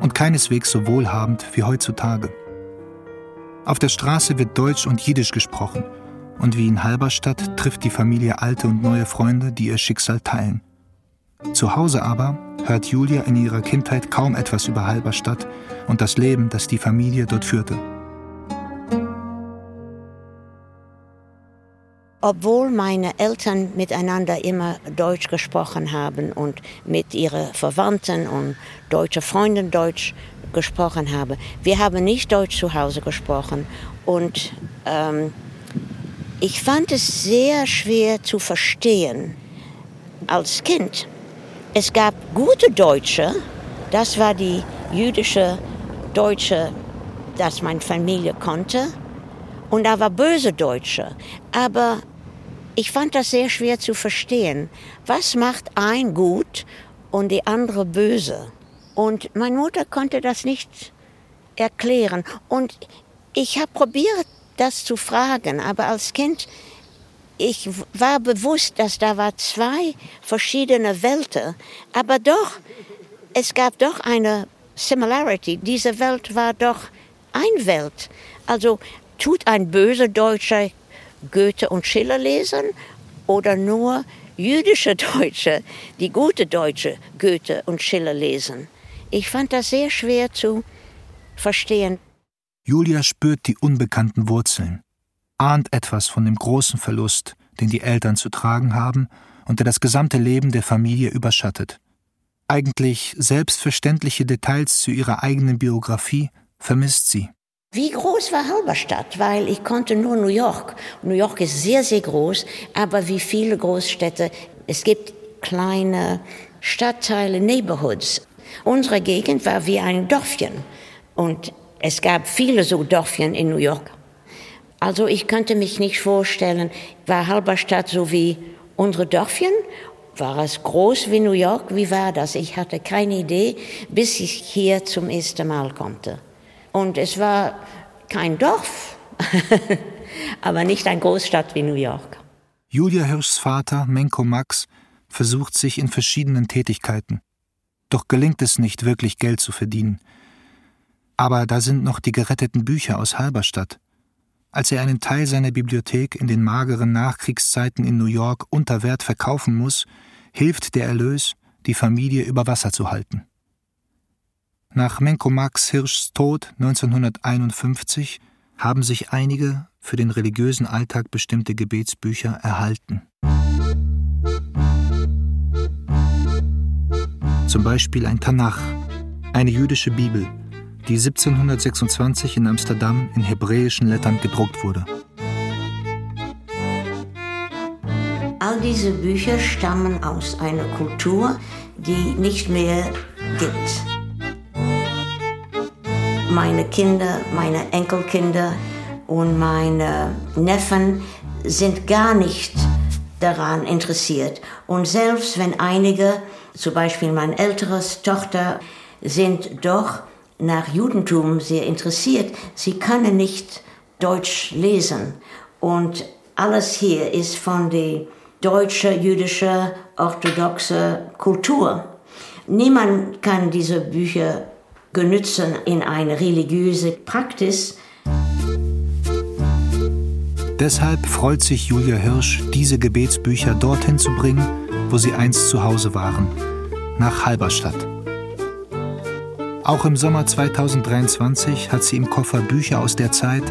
S4: Und keineswegs so wohlhabend wie heutzutage. Auf der Straße wird Deutsch und Jiddisch gesprochen, und wie in Halberstadt trifft die Familie alte und neue Freunde, die ihr Schicksal teilen. Zu Hause aber hört Julia in ihrer Kindheit kaum etwas über Halberstadt und das Leben, das die Familie dort führte.
S3: Obwohl meine Eltern miteinander immer Deutsch gesprochen haben und mit ihren Verwandten und deutschen Freunden Deutsch gesprochen haben, wir haben nicht Deutsch zu Hause gesprochen und ähm, ich fand es sehr schwer zu verstehen als Kind es gab gute Deutsche, das war die jüdische Deutsche, das meine Familie konnte. Und da war böse Deutsche. Aber ich fand das sehr schwer zu verstehen. Was macht ein gut und die andere böse? Und meine Mutter konnte das nicht erklären. Und ich habe probiert, das zu fragen, aber als Kind ich war bewusst, dass da war zwei verschiedene Welten, aber doch, es gab doch eine Similarity. Diese Welt war doch ein Welt. Also tut ein böser Deutscher Goethe und Schiller lesen oder nur jüdische Deutsche, die gute Deutsche Goethe und Schiller lesen? Ich fand das sehr schwer zu verstehen.
S4: Julia spürt die unbekannten Wurzeln ahnt etwas von dem großen Verlust, den die Eltern zu tragen haben und der das gesamte Leben der Familie überschattet. Eigentlich selbstverständliche Details zu ihrer eigenen Biografie vermisst sie.
S3: Wie groß war Halberstadt? Weil ich konnte nur New York. New York ist sehr, sehr groß, aber wie viele Großstädte, es gibt kleine Stadtteile, Neighborhoods. Unsere Gegend war wie ein Dörfchen und es gab viele so Dörfchen in New York. Also ich könnte mich nicht vorstellen, war Halberstadt so wie unsere Dörfchen? War es groß wie New York? Wie war das? Ich hatte keine Idee, bis ich hier zum ersten Mal konnte. Und es war kein Dorf, aber nicht eine Großstadt wie New York.
S4: Julia Hirschs Vater, Menko Max, versucht sich in verschiedenen Tätigkeiten. Doch gelingt es nicht, wirklich Geld zu verdienen. Aber da sind noch die geretteten Bücher aus Halberstadt. Als er einen Teil seiner Bibliothek in den mageren Nachkriegszeiten in New York unter Wert verkaufen muss, hilft der Erlös, die Familie über Wasser zu halten. Nach Menko Max Hirschs Tod 1951 haben sich einige für den religiösen Alltag bestimmte Gebetsbücher erhalten. Zum Beispiel ein Tanach, eine jüdische Bibel, die 1726 in Amsterdam in hebräischen Lettern gedruckt wurde.
S3: All diese Bücher stammen aus einer Kultur, die nicht mehr gibt. Meine Kinder, meine Enkelkinder und meine Neffen sind gar nicht daran interessiert. Und selbst wenn einige, zum Beispiel meine ältere Tochter, sind doch nach Judentum sehr interessiert, sie können nicht Deutsch lesen. Und alles hier ist von der deutschen, jüdischen, orthodoxen Kultur. Niemand kann diese Bücher genützen in eine religiöse Praxis.
S4: Deshalb freut sich Julia Hirsch, diese Gebetsbücher dorthin zu bringen, wo sie einst zu Hause waren, nach Halberstadt. Auch im Sommer 2023 hat sie im Koffer Bücher aus der Zeit,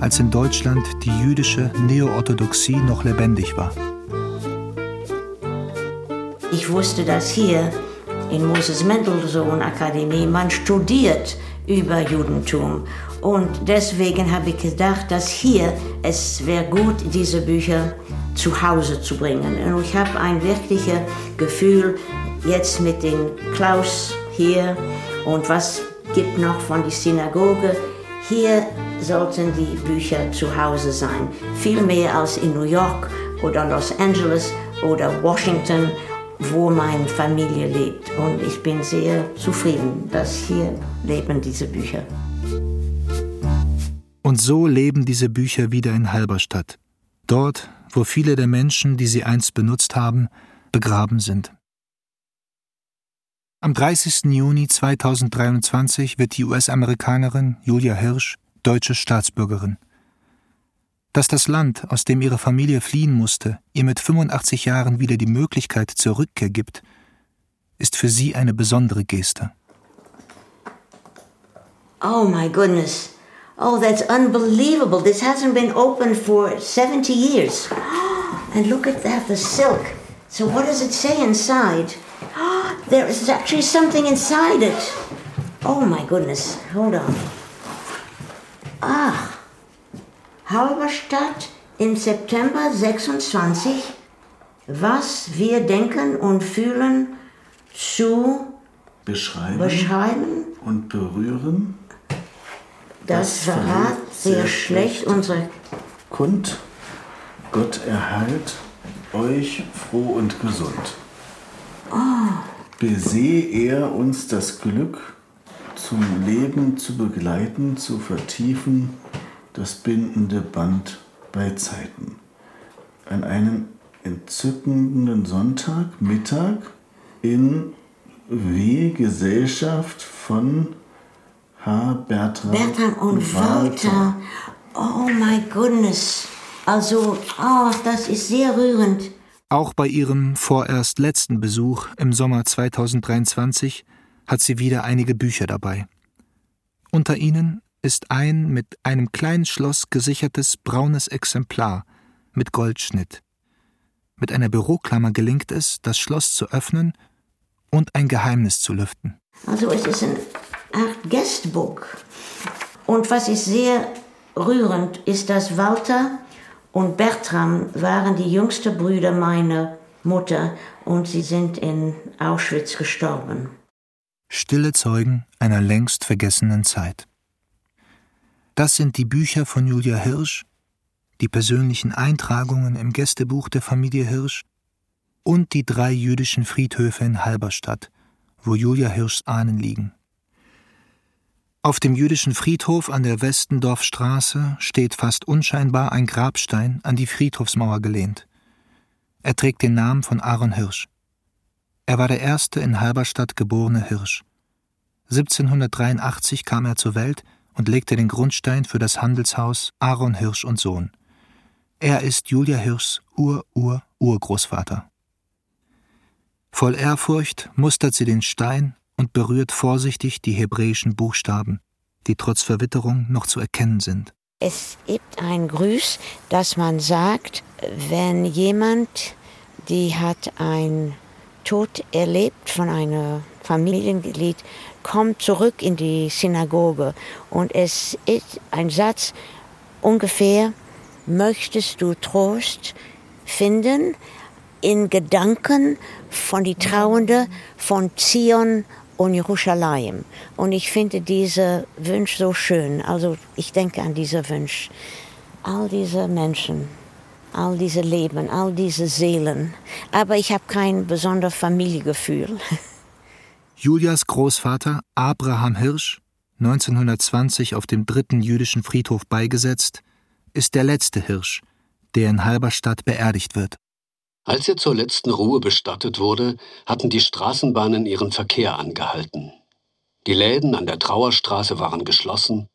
S4: als in Deutschland die jüdische Neoorthodoxie noch lebendig war.
S3: Ich wusste, dass hier in Moses Mendelssohn Akademie man studiert über Judentum und deswegen habe ich gedacht, dass hier es wäre gut, diese Bücher zu Hause zu bringen. Und ich habe ein wirkliches Gefühl jetzt mit dem Klaus hier und was gibt noch von der Synagoge. Hier sollten die Bücher zu Hause sein. Viel mehr als in New York oder Los Angeles oder Washington, wo meine Familie lebt. Und ich bin sehr zufrieden, dass hier leben diese Bücher.
S4: Und so leben diese Bücher wieder in Halberstadt. Dort, wo viele der Menschen, die sie einst benutzt haben, begraben sind. Am 30. Juni 2023 wird die US-Amerikanerin Julia Hirsch deutsche Staatsbürgerin. Dass das Land, aus dem ihre Familie fliehen musste, ihr mit 85 Jahren wieder die Möglichkeit zur Rückkehr gibt, ist für sie eine besondere Geste.
S3: Oh my goodness. Oh, that's unbelievable. This hasn't been open for 70 years. And look at that, the silk. So, what does it say inside? There is actually something inside it. Oh my goodness. Hold on. Ah. Halberstadt im September 26. Was wir denken und fühlen zu
S2: beschreiben,
S3: beschreiben
S2: und berühren
S3: das verrat sehr schlecht unsere
S2: Kund, Gott erhalt euch froh und gesund. Besehe er uns das Glück, zum Leben zu begleiten, zu vertiefen, das bindende Band bei Zeiten. An einem entzückenden Sonntagmittag in W. Gesellschaft von H. Bertram,
S3: Bertram und Walter. Oh my goodness. Also, oh, das ist sehr rührend.
S4: Auch bei ihrem vorerst letzten Besuch im Sommer 2023 hat sie wieder einige Bücher dabei. Unter ihnen ist ein mit einem kleinen Schloss gesichertes braunes Exemplar mit Goldschnitt. Mit einer Büroklammer gelingt es, das Schloss zu öffnen und ein Geheimnis zu lüften.
S3: Also es ist eine Art Guestbook. Und was ist sehr rührend, ist, dass Walter und Bertram waren die jüngsten Brüder meiner Mutter und sie sind in Auschwitz gestorben.
S4: Stille Zeugen einer längst vergessenen Zeit. Das sind die Bücher von Julia Hirsch, die persönlichen Eintragungen im Gästebuch der Familie Hirsch und die drei jüdischen Friedhöfe in Halberstadt, wo Julia Hirschs Ahnen liegen. Auf dem jüdischen Friedhof an der Westendorfstraße steht fast unscheinbar ein Grabstein an die Friedhofsmauer gelehnt. Er trägt den Namen von Aaron Hirsch. Er war der erste in Halberstadt geborene Hirsch. 1783 kam er zur Welt und legte den Grundstein für das Handelshaus Aaron Hirsch und Sohn. Er ist Julia Hirschs Ur-Ur-Urgroßvater. Voll Ehrfurcht mustert sie den Stein und berührt vorsichtig die hebräischen Buchstaben, die trotz Verwitterung noch zu erkennen sind.
S3: Es gibt ein Grüß, dass man sagt, wenn jemand, die hat ein Tod erlebt von einem Familienglied, kommt zurück in die Synagoge. Und es ist ein Satz ungefähr, möchtest du Trost finden in Gedanken von die Trauende von Zion und Jerusalem. Und ich finde diese Wunsch so schön. Also ich denke an diese Wunsch. All diese Menschen, all diese Leben, all diese Seelen. Aber ich habe kein besonderes Familiengefühl.
S4: Julias Großvater Abraham Hirsch, 1920 auf dem dritten jüdischen Friedhof beigesetzt, ist der letzte Hirsch, der in Halberstadt beerdigt wird.
S8: Als er zur letzten Ruhe bestattet wurde, hatten die Straßenbahnen ihren Verkehr angehalten. Die Läden an der Trauerstraße waren geschlossen,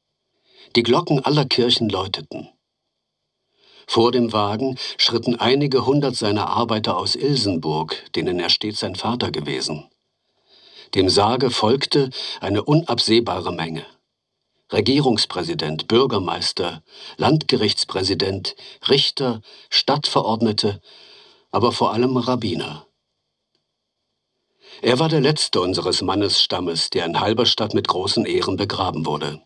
S8: die Glocken aller Kirchen läuteten. Vor dem Wagen schritten einige hundert seiner Arbeiter aus Ilsenburg, denen er stets sein Vater gewesen. Dem Sarge folgte eine unabsehbare Menge. Regierungspräsident, Bürgermeister, Landgerichtspräsident, Richter, Stadtverordnete, aber vor allem Rabbiner. Er war der letzte unseres Mannesstammes, der in Halberstadt mit großen Ehren begraben wurde.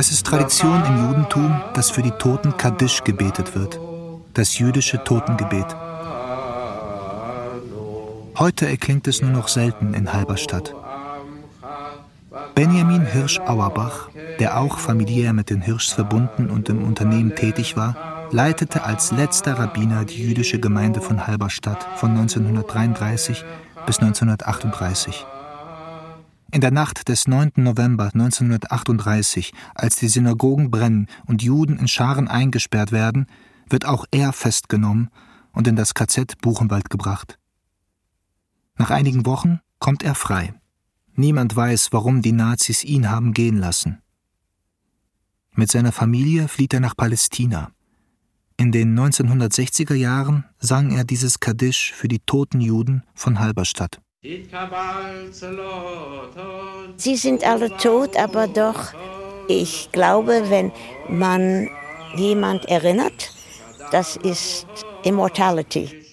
S4: Es ist Tradition im Judentum, dass für die Toten Kaddisch gebetet wird, das jüdische Totengebet. Heute erklingt es nur noch selten in Halberstadt. Benjamin Hirsch-Auerbach, der auch familiär mit den Hirschs verbunden und im Unternehmen tätig war, leitete als letzter Rabbiner die jüdische Gemeinde von Halberstadt von 1933 bis 1938. In der Nacht des 9. November 1938, als die Synagogen brennen und Juden in Scharen eingesperrt werden, wird auch er festgenommen und in das KZ Buchenwald gebracht. Nach einigen Wochen kommt er frei. Niemand weiß, warum die Nazis ihn haben gehen lassen. Mit seiner Familie flieht er nach Palästina. In den 1960er Jahren sang er dieses Kaddisch für die toten Juden von Halberstadt.
S3: Sie sind alle tot, aber doch, ich glaube, wenn man jemand erinnert, das ist Immortality.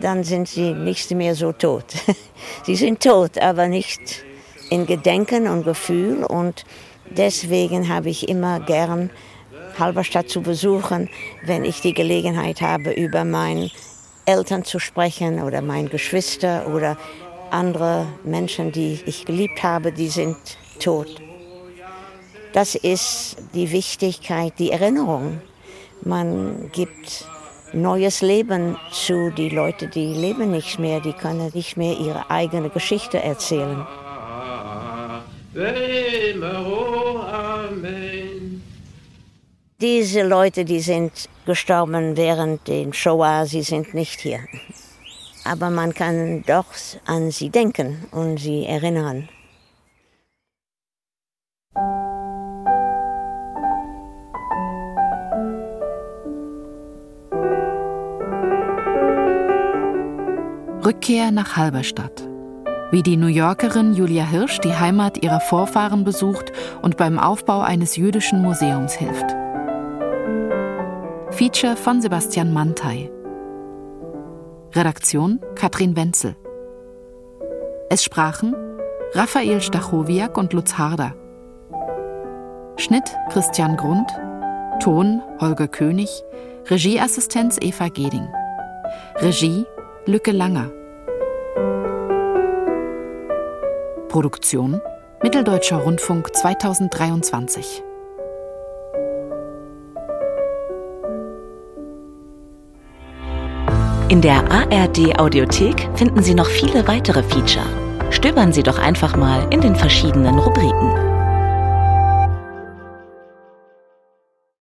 S3: Dann sind sie nicht mehr so tot. Sie sind tot, aber nicht in Gedenken und Gefühl und deswegen habe ich immer gern Halberstadt zu besuchen, wenn ich die Gelegenheit habe, über meine Eltern zu sprechen oder meine Geschwister oder andere Menschen, die ich geliebt habe, die sind tot. Das ist die Wichtigkeit, die Erinnerung. Man gibt neues Leben zu die Leute, die leben nicht mehr, die können nicht mehr ihre eigene Geschichte erzählen. Diese Leute, die sind gestorben während dem Shoah, sie sind nicht hier. Aber man kann doch an sie denken und sie erinnern.
S5: Rückkehr nach Halberstadt wie die New Yorkerin Julia Hirsch die Heimat ihrer Vorfahren besucht und beim Aufbau eines jüdischen Museums hilft. Feature von Sebastian Mantei. Redaktion Katrin Wenzel. Es sprachen Raphael Stachowiak und Lutz Harder. Schnitt Christian Grund. Ton Holger König. Regieassistenz Eva Geding. Regie Lücke Langer. Produktion Mitteldeutscher Rundfunk 2023.
S9: In der ARD Audiothek finden Sie noch viele weitere Feature. Stöbern Sie doch einfach mal in den verschiedenen Rubriken.